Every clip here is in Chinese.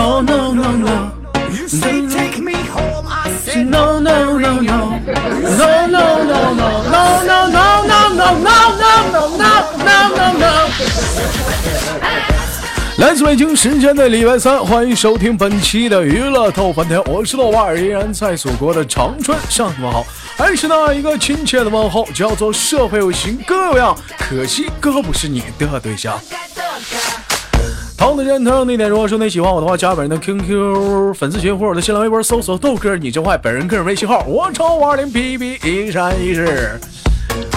No no no no. You say take me home, I said No no no no. No no no no. No no no no no no no no no no no. 来自北京时间的礼拜三，欢迎收听本期的娱乐透翻天，我是豆瓣儿，依然在祖国的长春向你们好，还是那一个亲切的问候，叫做社会有型哥有样，可惜哥不是你的对象。同的人，同样的地点。如果说你喜欢我的话，加本人的 QQ 粉丝群或者的新浪微博搜索豆哥你真坏，本人个人微信号我超五二零 P P 一三一四。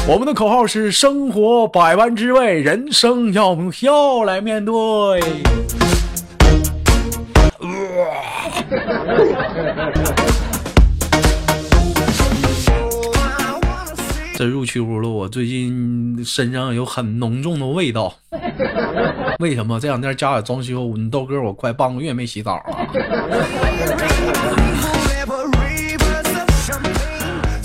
我们的口号是：生活百般滋味，人生要用笑来面对。深入秋了，我最近身上有很浓重的味道。为什么？这两天家里装修，你豆哥我快半个月没洗澡了。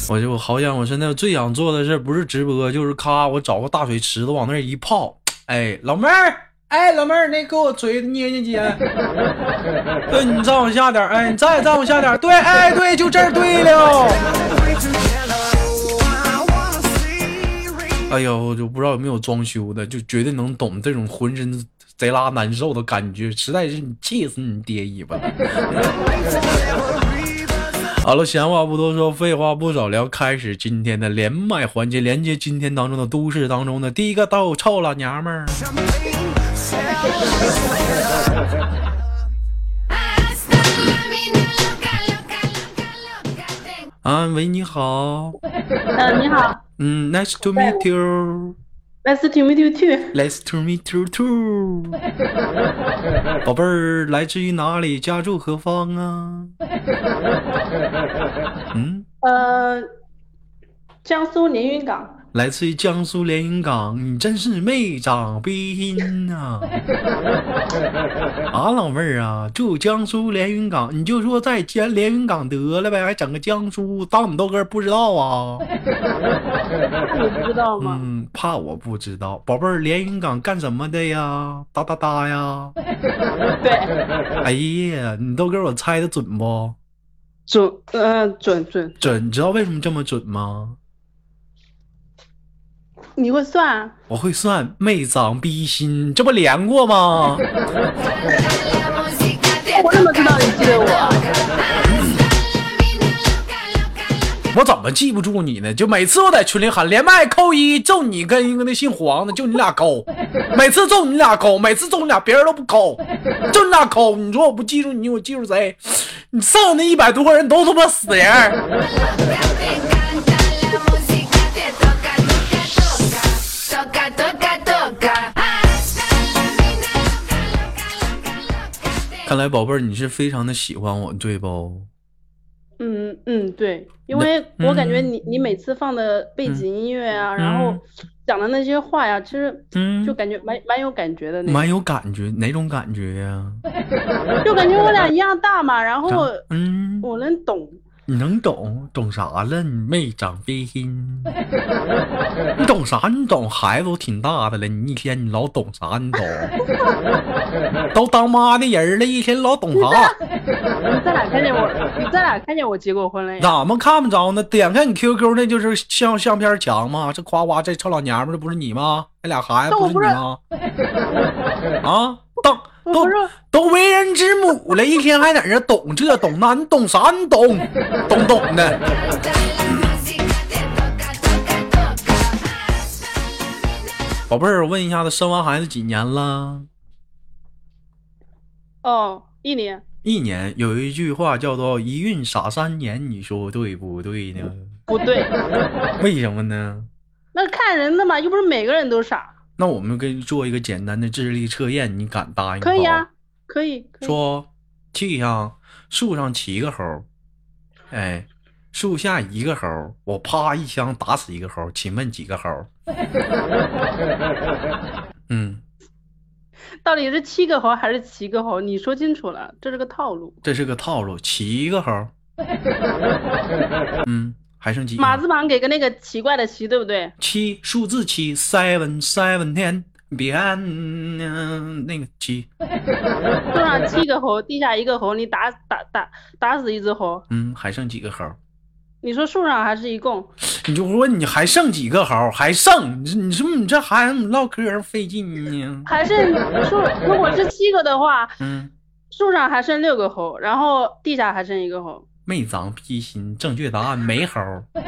我就好想，我现在最想做的事不是直播，就是咔，我找个大水池子往那一泡。哎，老妹儿，哎，老妹儿，那给我嘴捏捏姐。对你再往下点，哎，你再再往下点，对，哎，对，就这儿对了。哎呦，我就不知道有没有装修的，就绝对能懂这种浑身贼拉难受的感觉，实在是你气死你爹一巴。好了，闲话不多说，废话不少聊，开始今天的连麦环节，连接今天当中的都市当中的第一个到臭老娘们儿。啊，喂，你好。嗯，你好。嗯，Nice to meet you。Nice to meet you too。Nice to meet you too。宝贝儿，来自于哪里？家住何方啊？嗯，呃，江苏连云港。来自于江苏连云港，你真是没长鼻音呐！啊，老妹儿啊，住江苏连云港，你就说在江连云港得了呗，还整个江苏，当你豆哥不知道啊？你不知道吗？嗯，怕我不知道，宝贝儿，连云港干什么的呀？哒哒哒呀！对，哎呀，你豆哥我猜的准不？准，嗯、准准。准，你知道为什么这么准吗？你会算？我会算，没长逼心，这不连过吗？我怎么知道你记得我？我怎么记不住你呢？就每次我在群里喊连麦扣一，就你跟一个那姓黄的，就你俩扣，每次就你俩扣，每次就你俩，别人都不扣，就你俩扣。你说我不记住你，我记住谁？你剩下那一百多个人都他妈死人。看来宝贝儿，你是非常的喜欢我，对不？嗯嗯，对，因为我感觉嗯你你每次放的背景音乐啊，然后讲的那些话呀，其实嗯就感觉蛮蛮有感觉的那，蛮有感觉，哪种感觉呀、就感觉我俩一样大嘛，然后嗯，我能懂。你能懂懂啥了？你没长鼻音，你懂啥？你懂孩子都挺大的了，你一天你老懂啥？你懂？都当妈的人了，一天老懂啥？你在哪看见我？你在哪看见我结过婚了呀？怎么看不着呢？点开你 QQ 那就是相相片墙吗？这夸夸这臭老娘们这不是你吗？那俩孩子不是你吗？啊，当都都为人之母了，一天还在这懂这懂那，你懂啥？你懂懂懂的。宝贝儿，我问一下子，生完孩子几年了？哦，一年。一年。有一句话叫做“一孕傻三年”，你说对不对呢？不对，为什么呢？那看人的嘛，又不是每个人都傻。那我们给你做一个简单的智力测验，你敢答应吗？可以啊，可以。可以说地上树上七个猴，哎，树下一个猴，我啪一枪打死一个猴，请问几个猴？嗯，到底是七个猴还是七个猴？你说清楚了，这是个套路。这是个套路，七个猴。嗯，还剩几个？马字旁给个那个奇怪的奇，对不对？七数字七，seven seven ten。别嗯那个七，树上七个猴，地下一个猴，你打打打打死一只猴，嗯，还剩几个猴？你说树上还是一共？你就说你还剩几个猴？还剩？你说你说你这孩子唠嗑费劲呢？还剩树，如果是七个的话，嗯，树上还剩六个猴，然后地下还剩一个猴。没长逼心，正确答案没猴。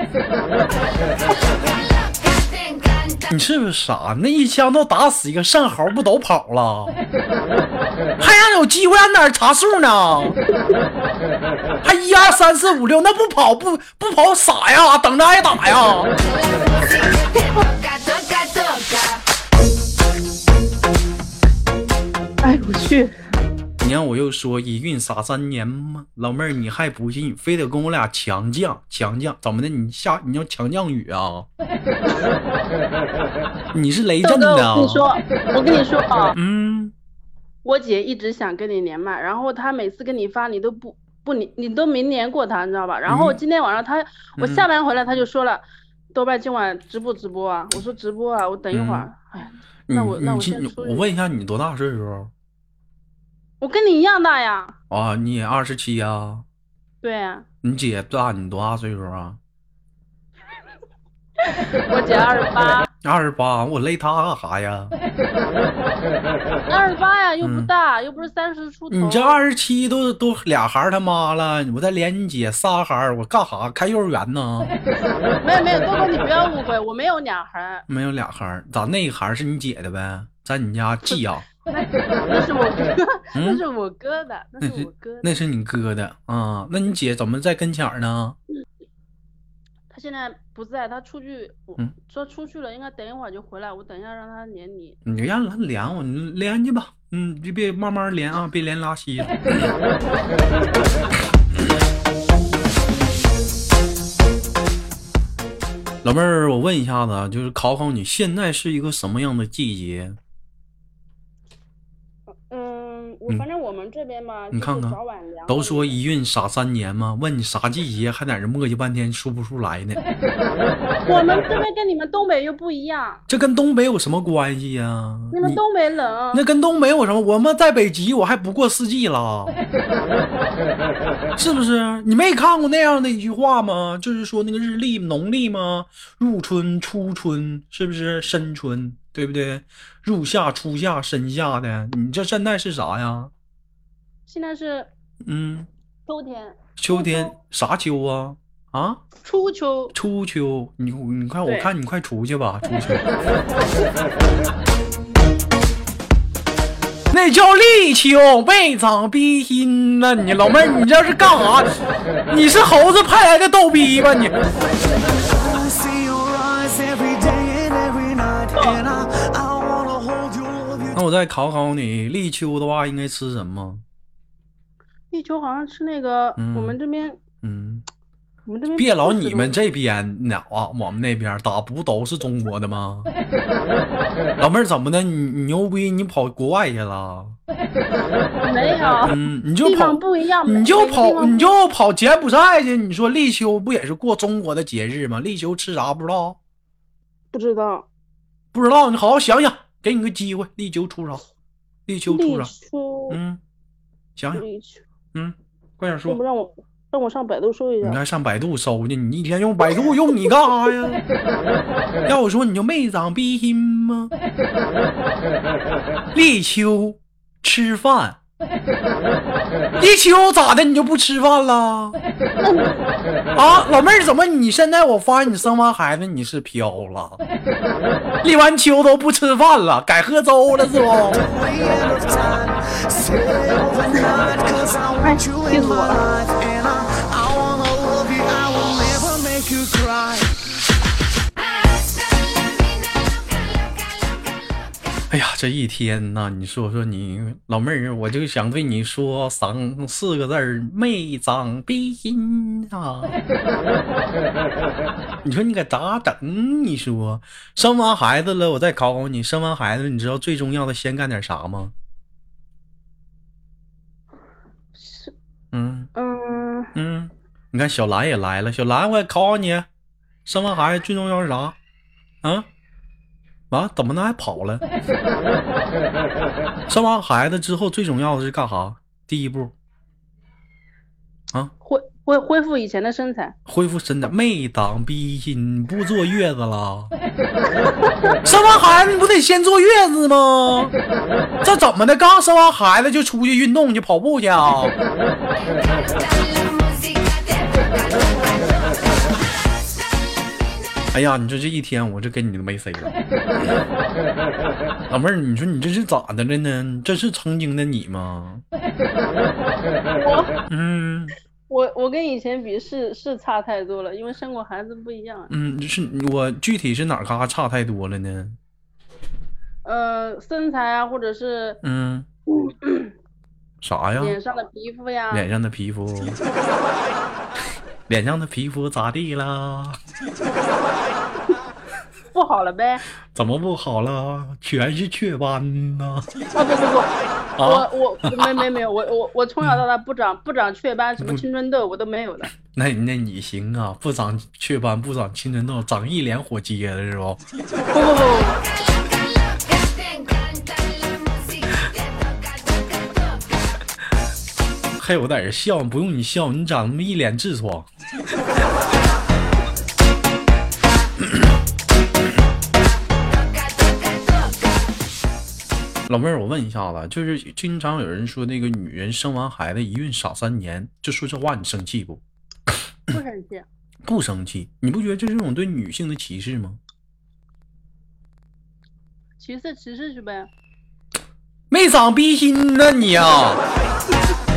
你是不是傻？那一枪都打死一个，剩猴不都跑了？还想有机会让哪儿查数呢？还一二三四五六，那不跑不不跑傻呀？等着挨打呀？哎，我去，你让我又说一孕傻三年吗？老妹儿，你还不信？非得跟我俩强犟强犟？怎么的？你下你要强降雨啊？你是雷震的啊？我跟你说，我跟你说啊，嗯，我姐一直想跟你连麦，然后她每次跟你发，你都不不你你都没连过她，你知道吧？然后嗯今天晚上她，我下班回来她就说了，豆瓣今晚直不直播啊？我说直播啊，我等一会儿。哎，你那我那我我问一下，你多大岁数？我跟你一样大呀。啊，你也二十七呀？对呀，你姐大你多大岁数啊？我姐二十八，二十八，我勒她干啥呀？二十八呀，又不嗯大，又不是三十出头。你这二十七都都俩孩儿他妈了，我再连你姐仨孩儿，我干啥？开幼儿园呢？没有没有，豆哥你不要误会，我没有俩孩儿，没有俩孩儿，咋那个孩儿是你姐的呗？在你家寄养，那是我哥，嗯那是我哥的，那那是是我哥的。那是你哥的啊？那你姐怎么在跟前儿呢？他现在不在，他出去，嗯说出去了，应该等一会儿就回来。我等一下让他连你。你就让他连我，你连去吧，嗯，就别慢慢连啊，别连拉稀了。老妹儿，我问一下子啊，就是考考你，现在是一个什么样的季节？嗯，反正我们这边吧，你看看。都说一孕傻三年嘛，问你啥季节，还在这磨叽半天说不出来呢。我们这边跟你们东北又不一样，这跟东北有什么关系呀、你们东北冷。那跟东北有什么？我们在北极，我还不过四季了，是不是？你没看过那样的一句话吗？就是说那个日历农历吗？入春、初春，是不是深春？对不对？入夏、初夏、深夏的，你这现在是啥呀？现在是嗯，秋天，秋天啥秋啊？啊，初秋。初秋。你你看，我看你快出去吧，初秋。那叫立秋，没长逼心呐！你老妹儿，你这是干啥？你是猴子派来的逗逼吧你？我再考考你，立秋的话应该吃什么？立秋好像吃那个，嗯我们这边，嗯，我们这边别老你们这边呢啊，我们那边打不都是中国的吗？老妹儿怎么的？你你牛逼？你跑国外去了？没有，嗯，你就跑，不一样，你就跑，你就跑柬埔寨去。你说立秋不也是过中国的节日吗？立秋吃啥不知道？不知道。不知道，你好好想想，给你个机会，立秋出啥？立秋出立啥？秋，嗯，想想，嗯，快点说让我上百度搜一下。你还上百度搜去？你一天用百度用你干啥呀？要我说你就没长逼心吗？立秋吃饭，立秋咋的？你就不吃饭了？啊，老妹儿，怎么你现在我发现你生完孩子你是飘了？立完秋都不吃饭了，改喝粥了是不？哎呀，这一天呐，你说说你老妹儿，我就想对你说三四个字儿：没长逼心啊！你说你可咋整？你说生完孩子了，我再考考你，生完孩子，你知道最重要的先干点啥吗？是，嗯嗯，嗯，你看小兰也来了，小兰，我也考考你，生完孩子最重要是啥？啊？啊，怎么能还跑了？生完孩子之后最重要的是干啥？第一步啊，恢恢恢复以前的身材。恢复身材，没当逼心，不坐月子了。生完孩子你不得先坐月子吗？这怎么的？刚生完孩子就出去运动去跑步去啊？哎呀，你说这一天我这跟你都没谁了。老妹儿，你说你这是咋的了呢？这是曾经的你吗？我嗯我我跟以前比是是差太多了，因为生过孩子不一样。嗯，是我具体是哪儿嘎差太多了呢？呃，身材啊，或者是嗯，啥呀？脸上的皮肤呀，脸上的皮肤，脸上的皮肤咋地啦？不好了呗？怎么不好了？全是雀斑呐！啊不不不，啊我我没没没有，我我我从小到大不长不长雀斑，什么青春痘我都没有的。那那你行啊，不长雀斑，不长青春痘，长一脸火疖子是不？不不不不，还有在这笑，不用你笑，你长那么一脸痔疮。老妹儿，我问一下子，就是经常有人说那个女人生完孩子一孕傻三年，就说这话你生气不？不生气。不生气，你不觉得这是一种对女性的歧视吗？歧视歧视去呗。没长逼心呢你啊！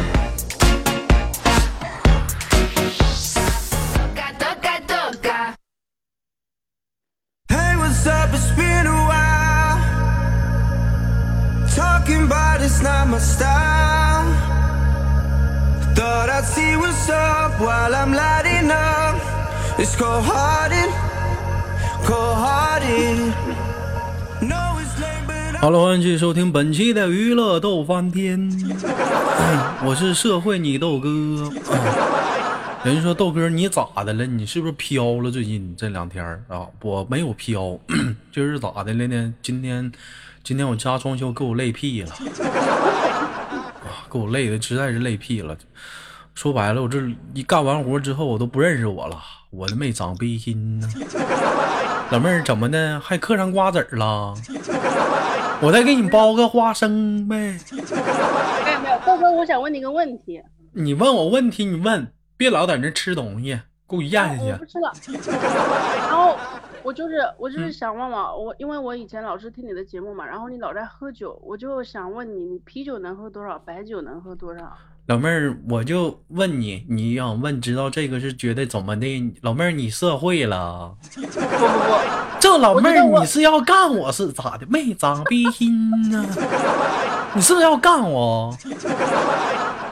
Hello，欢迎继续收听本期的娱乐逗翻天，我是社会你豆哥。人说豆哥你咋的了？你是不是飘了？最近这两天儿啊，我没有飘，就是咋的了呢？今天今天我家装修给我累屁了，啊，给我累的实在是累屁了。说白了，我这一干完活之后，我都不认识我了，我都没长逼心呢。老妹儿怎么的？还嗑上瓜子儿了？我再给你剥个花生呗。没有没有，豆哥，我想问你个问题。你问我问题，你问，别老在那吃东西，给我咽下去我不。吃了。然后我就是我嗯就是想问问，我因为我以前老是听你的节目嘛，然后你老在喝酒，我就想问你，你啤酒能喝多少，白酒能喝多少？老妹儿，我就问你，你想问知道这个是觉得怎么的？老妹儿，你社会了？不不不，这老妹儿，你是要干我是咋的？没长逼心呢？你是不是要干我？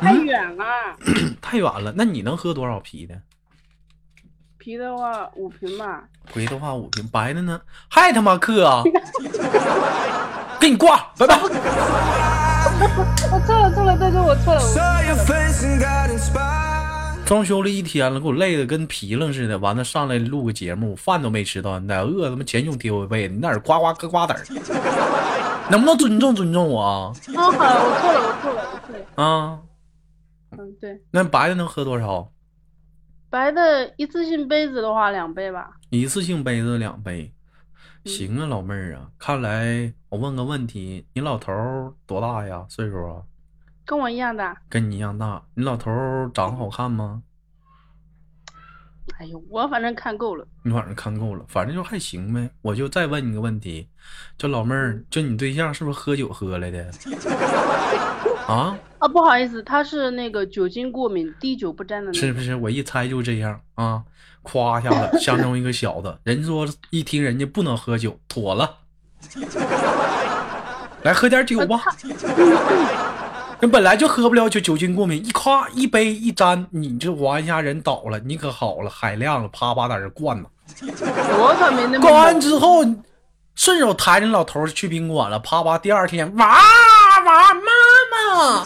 太远了。太远了，那你能喝多少啤的？啤的话五瓶吧。啤的话五瓶，白的呢？还他妈克啊！给你挂，拜拜。我错了错了，豆哥我错了。我 got inspired. 装修了一天了，给我累的跟皮愣似的。完了上来录个节目，饭都没吃到，你在饿他妈前胸贴后背，你在那儿呱呱嗑瓜子儿，能不能尊重尊重我啊？哦，好了，我错了，我错了，我错了。啊，嗯，对，那白的能喝多少？白的一次性杯子的话两杯吧。一次性杯子两杯，行啊，老妹儿啊，看来我问个问题，你老头儿多大呀？岁数啊？跟我一样大。跟你一样大。你老头儿长得好看吗？哎呦，我反正看够了。你反正看够了，反正就还行呗。我就再问你个问题，就老妹儿，就你对象是不是喝酒喝来的？啊，啊，不好意思，他是那个酒精过敏，滴酒不沾的那种。是不是？我一猜就这样啊，夸一下子，相中一个小子，人说一听人家不能喝酒，妥了，来喝点酒吧。人本来就喝不了酒，酒精过敏，一夸一杯一沾，你这玩一下人倒了，你可好了，海量了，啪啪在这灌呢。我可没那么灌完之后，顺手抬着老头去宾馆了，啪啪，第二天哇娃妈妈。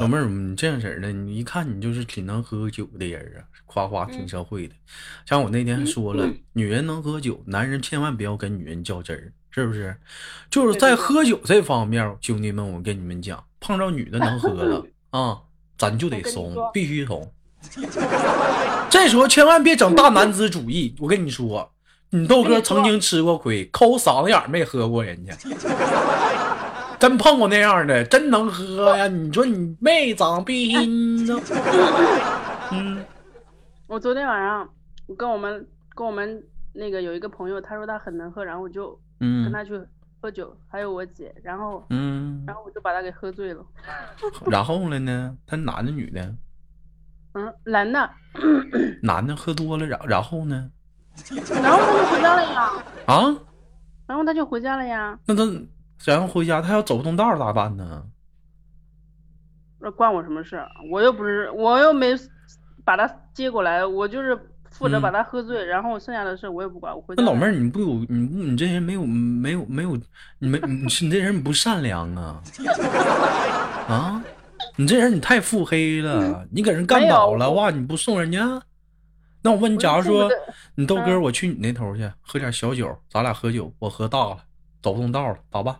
老妹儿，你这样似的，你一看你就是挺能喝酒的人啊，夸夸挺社会的。像我那天说了，女人能喝酒，男人千万不要跟女人较真儿，是不是？就是在喝酒这方面，兄弟们，我跟你们讲，碰到女的能喝的。啊，咱就得怂，必须怂。这时候千万别整大男子主义，我跟你说，你豆哥曾经吃过亏，抠嗓子眼儿没喝过人家。真碰过那样的，真能喝呀！你说你没长逼呢？嗯，我昨天晚上我跟我们跟我们那个有一个朋友，他说他很能喝，然后我就跟他去喝酒，还有我姐，然后嗯，然后我就把他给喝醉了。然后了呢？他男的女的？嗯，男的。男的喝多了，然然后呢？然后他就回家了呀。啊？然后他就回家了呀。那他？然后回家，他要走不动道咋办呢？那关我什么事？我又不是，我又没把他接过来，我就是负责把他喝醉，然后剩下的事我也不管。我回那老妹儿，你不有你你这人没有没有没有你没你你这人不善良啊啊！你这人你太腹黑了，你给人干倒了哇！你不送人家？那我问你，假如说你豆哥，我去你那头去喝点小酒，咱俩喝酒，我喝大了，走不动道了，咋办？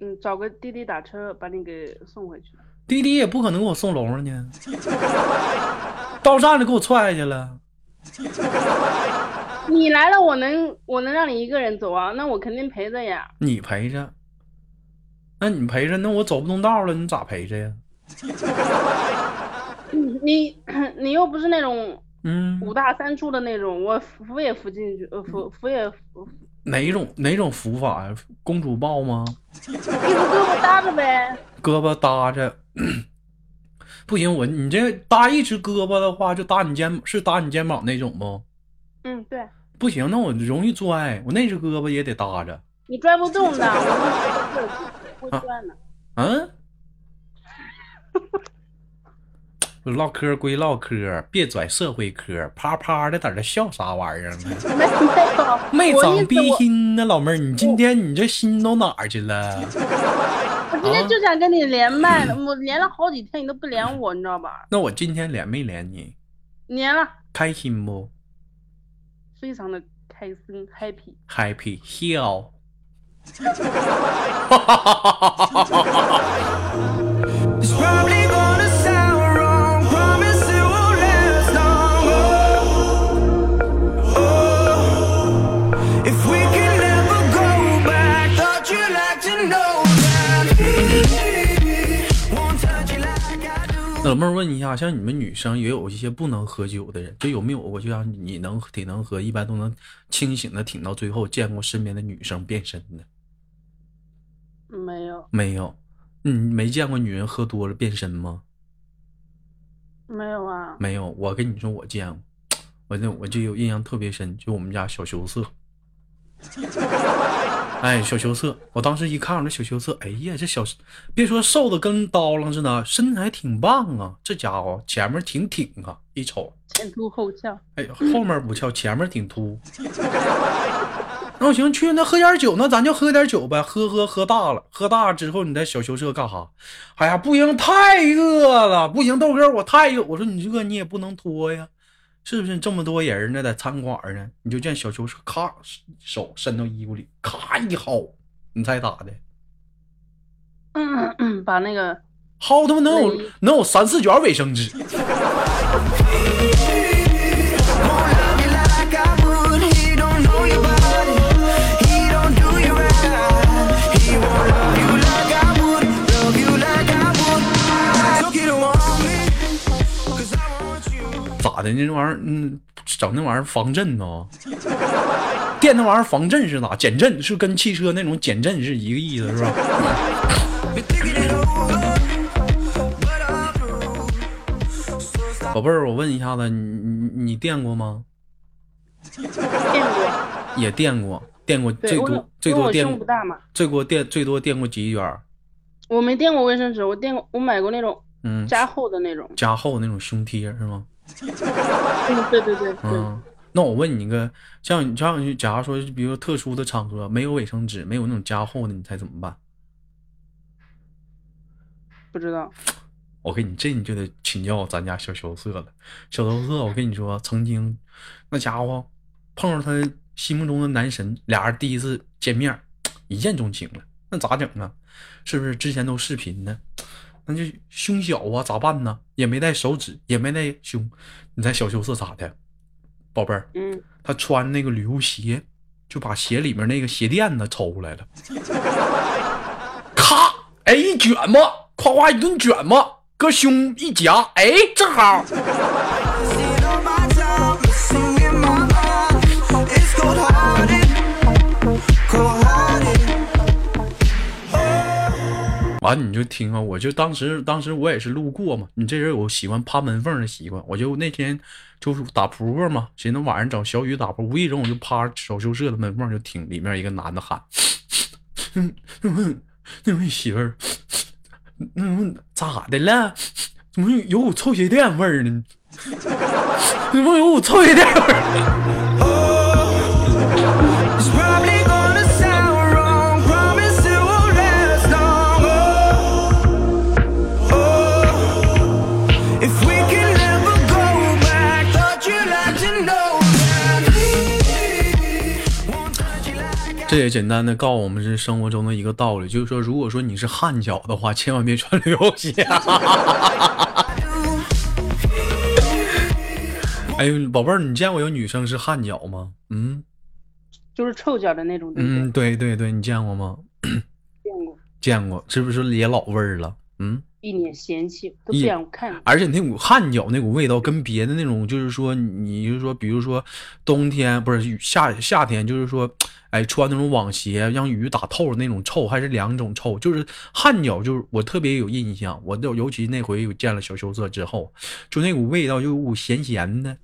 嗯，找个滴滴打车把你给送回去。滴滴也不可能给我送楼上去，到站就给我踹下去了。你来了，我能我能让你一个人走啊？那我肯定陪着呀。你陪着？那你陪着？那我走不动道了，你咋陪着呀？你你又不是那种嗯五大三粗的那种，我扶也扶进去，呃扶扶也扶。哪种哪种扶法呀？公主抱吗？一只胳膊搭着呗。胳膊搭着，不行，我你这搭一只胳膊的话，就搭你肩，是搭你肩膀那种不？嗯，对。不行，那我容易拽，我那只胳膊也得搭着。你拽不动的，我会拽的。嗯。唠嗑归唠嗑，别拽社会嗑，啪啪的在这笑啥玩意儿呢？没 没长逼心呢，老妹儿，你今天你这心都哪儿去了？我今天就想跟你连麦，我连了好几天，你都不连我，你知道吧？那我今天连没连你？连了。开心不？非常的开心，happy。Happy，笑。老妹儿问一下，像你们女生也有一些不能喝酒的人，就有没有过？就像你能挺能喝，一般都能清醒的挺到最后，见过身边的女生变身的？没有，没有，你没见过女人喝多了变身吗？没有啊，没有。我跟你说，我见过，我就我就有印象特别深，就我们家小羞涩。哎，小羞涩！我当时一看这小羞涩，哎呀，这小别说瘦的跟刀郎似的，身材挺棒啊！这家伙前面挺挺啊，一瞅前凸后翘。哎，后面不翘，前面挺凸。那我行，去那喝点酒，那咱就喝点酒呗，喝喝喝大了，喝大之后你再小羞涩干哈？哎呀，不行，太饿了，不行，豆哥我太饿。我说你饿你也不能拖呀。是不是这么多人呢？在餐馆呢，你就见小秋车咔手伸到衣服里，咔一薅，你猜咋的？嗯嗯，把那个薅他妈能有能有三四卷卫生纸。咋的？那玩意儿，嗯，整那玩意儿防震呢？电那玩意儿防震是咋？减震是跟汽车那种减震是一个意思，是吧？宝贝儿，我问一下子，你你你电过吗？电过。也电过，电过最多最多电过最多电最多电过几卷？我没电过卫生纸，我电过，我买过那种嗯加厚的那种，加厚那种胸贴是吗？嗯，对对对，嗯，那我问你一个，像你像假如说，比如特殊的场合没有卫生纸，没有那种加厚的，你猜怎么办？不知道。我跟你这你就得请教咱家小羞涩了。小羞涩，我跟你说，曾经那家伙碰上他心目中的男神，俩人第一次见面，一见钟情了，那咋整啊？是不是之前都视频呢？那就胸小啊，咋办呢？也没带手指，也没带胸，你猜小羞涩咋的？宝贝儿，嗯，他穿那个旅游鞋，就把鞋里面那个鞋垫子抽出来了，咔，哎一卷吧，夸夸一顿卷吧，搁胸一夹，哎，正好。完你就听啊，我就当时当时我也是路过嘛，你这人有喜欢趴门缝的习惯，我就那天就是打扑克嘛，寻思晚上找小雨打扑，无意中我就趴小宿舍的门缝就听里面一个男的喊：“ 嗯，那位那问媳妇儿，嗯，咋的了？怎么有股臭鞋垫味儿呢？怎么有股臭鞋垫味儿？”这也简单的告诉我们是生活中的一个道理，就是说，如果说你是汗脚的话，千万别穿旅游鞋。哎呦，宝贝儿，你见过有女生是汗脚吗？嗯就是臭脚的那种？嗯，对对对，你见过吗？见过，见过，是不是也老味儿了？嗯，一脸嫌弃，都不想看。而且那股汗脚那股味道跟别的那种，就是说，你就是说，比如说冬天不是夏夏天，就是说，哎，穿那种网鞋让雨打透的那种臭，还是两种臭。就是汗脚，就是我特别有印象，我就尤其那回有见了小羞涩之后，就那股味道，就有股咸咸的，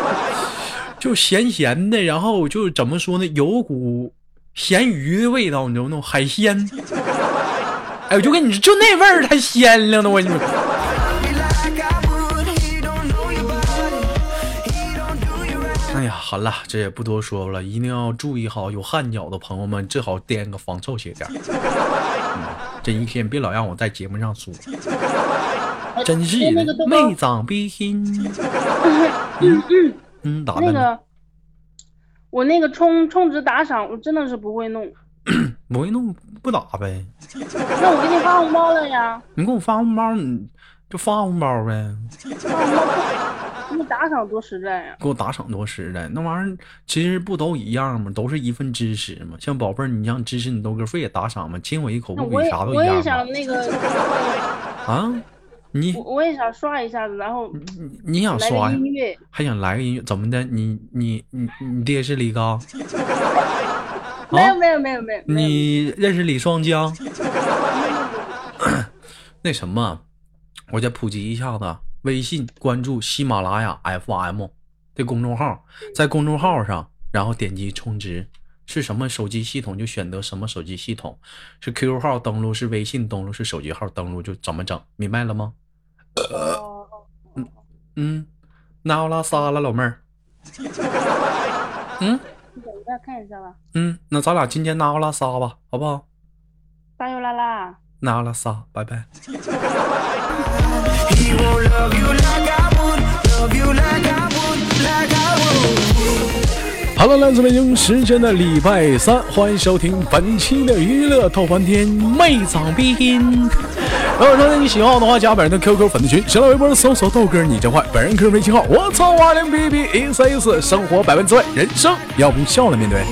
就咸咸的，然后就怎么说呢，有股咸鱼的味道，你知道吗那种海鲜。哎，我就跟你说，就那味儿太鲜了呢，我跟你说。哎呀，好了，这也不多说了，一定要注意好，有汗脚的朋友们最好垫个防臭鞋垫。嗯这一天别老让我在节目上说，真是的，哎那个豆豆没长鼻心。嗯嗯，咋的那？个，我那个充充值打赏，我真的是不会弄。不会弄不打呗？那我给你发红包了呀，你给我发红包，你就发红包呗，给你打赏多实在呀。给我打赏多实在。那玩意儿其实不都一样吗？都是一份支持嘛。像宝贝儿，你想支持你豆哥费也打赏吗，亲我一口不比啥都我也一样吗？想那个，啊，你我我也想刷一下子，然后你你想刷呀？个音乐。还想来个音乐？怎么的？你你你你爹是李刚？没有没有没有没有，没有。你认识李双江？那什么，我再普及一下子，微信关注喜马拉雅 FM 的公众号，在公众号上，然后点击充值，是什么手机系统就选择什么手机系统，是 QQ 号登录，是微信登录，是手机号登录，就怎么整，明白了吗？嗯嗯，那我拉撒了，老妹儿。嗯看一下吧。嗯，那咱俩今天拉我拉撒吧，好不好？撒油拉拉，拉我拉撒，拜拜。He won't love you like I would. Love you like I would. Like I would. Hello，来自北京时间的礼拜三，欢迎收听本期的娱乐透翻天，妹长逼音。如果说你喜欢我的话，加本人的 QQ 粉丝群，新浪微博搜索豆哥你真坏，本人 QQ 微信号我操二零 B B 一三一四，生活百般滋味，人生要不笑了面对。